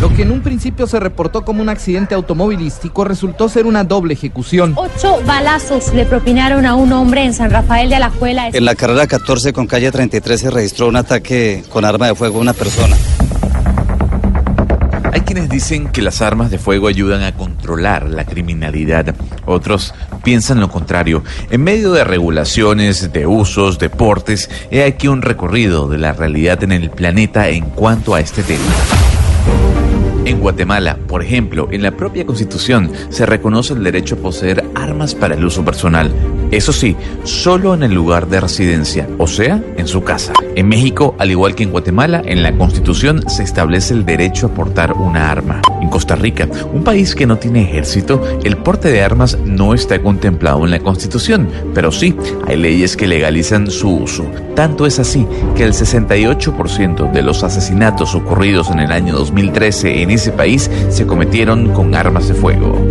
Lo que en un principio se reportó como un accidente automovilístico resultó ser una doble ejecución. Ocho balazos le propinaron a un hombre en San Rafael de Alajuela. En la carrera 14 con calle 33 se registró un ataque con arma de fuego a una persona. Hay quienes dicen que las armas de fuego ayudan a controlar la criminalidad. Otros piensan lo contrario. En medio de regulaciones, de usos, deportes, he aquí un recorrido de la realidad en el planeta en cuanto a este tema. En Guatemala, por ejemplo, en la propia constitución se reconoce el derecho a poseer armas para el uso personal. Eso sí, solo en el lugar de residencia, o sea, en su casa. En México, al igual que en Guatemala, en la constitución se establece el derecho a portar una arma. En Costa Rica, un país que no tiene ejército, el porte de armas no está contemplado en la constitución, pero sí, hay leyes que legalizan su uso. Tanto es así que el 68% de los asesinatos ocurridos en el año 2013 en ese país se cometieron con armas de fuego.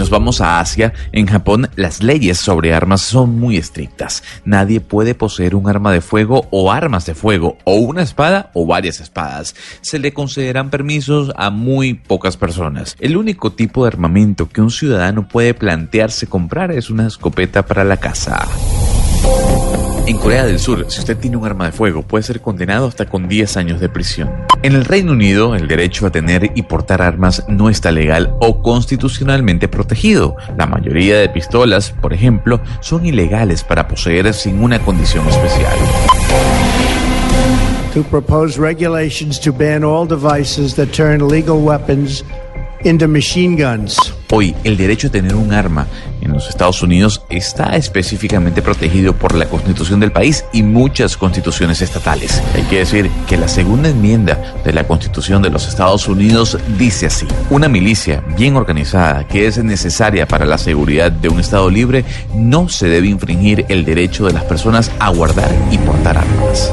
Nos vamos a Asia, en Japón las leyes sobre armas son muy estrictas. Nadie puede poseer un arma de fuego o armas de fuego, o una espada o varias espadas. Se le concederán permisos a muy pocas personas. El único tipo de armamento que un ciudadano puede plantearse comprar es una escopeta para la casa. En Corea del Sur, si usted tiene un arma de fuego, puede ser condenado hasta con 10 años de prisión. En el Reino Unido, el derecho a tener y portar armas no está legal o constitucionalmente protegido. La mayoría de pistolas, por ejemplo, son ilegales para poseer sin una condición especial. Into machine guns. Hoy, el derecho a tener un arma en los Estados Unidos está específicamente protegido por la constitución del país y muchas constituciones estatales. Hay que decir que la segunda enmienda de la constitución de los Estados Unidos dice así, una milicia bien organizada que es necesaria para la seguridad de un Estado libre no se debe infringir el derecho de las personas a guardar y portar armas.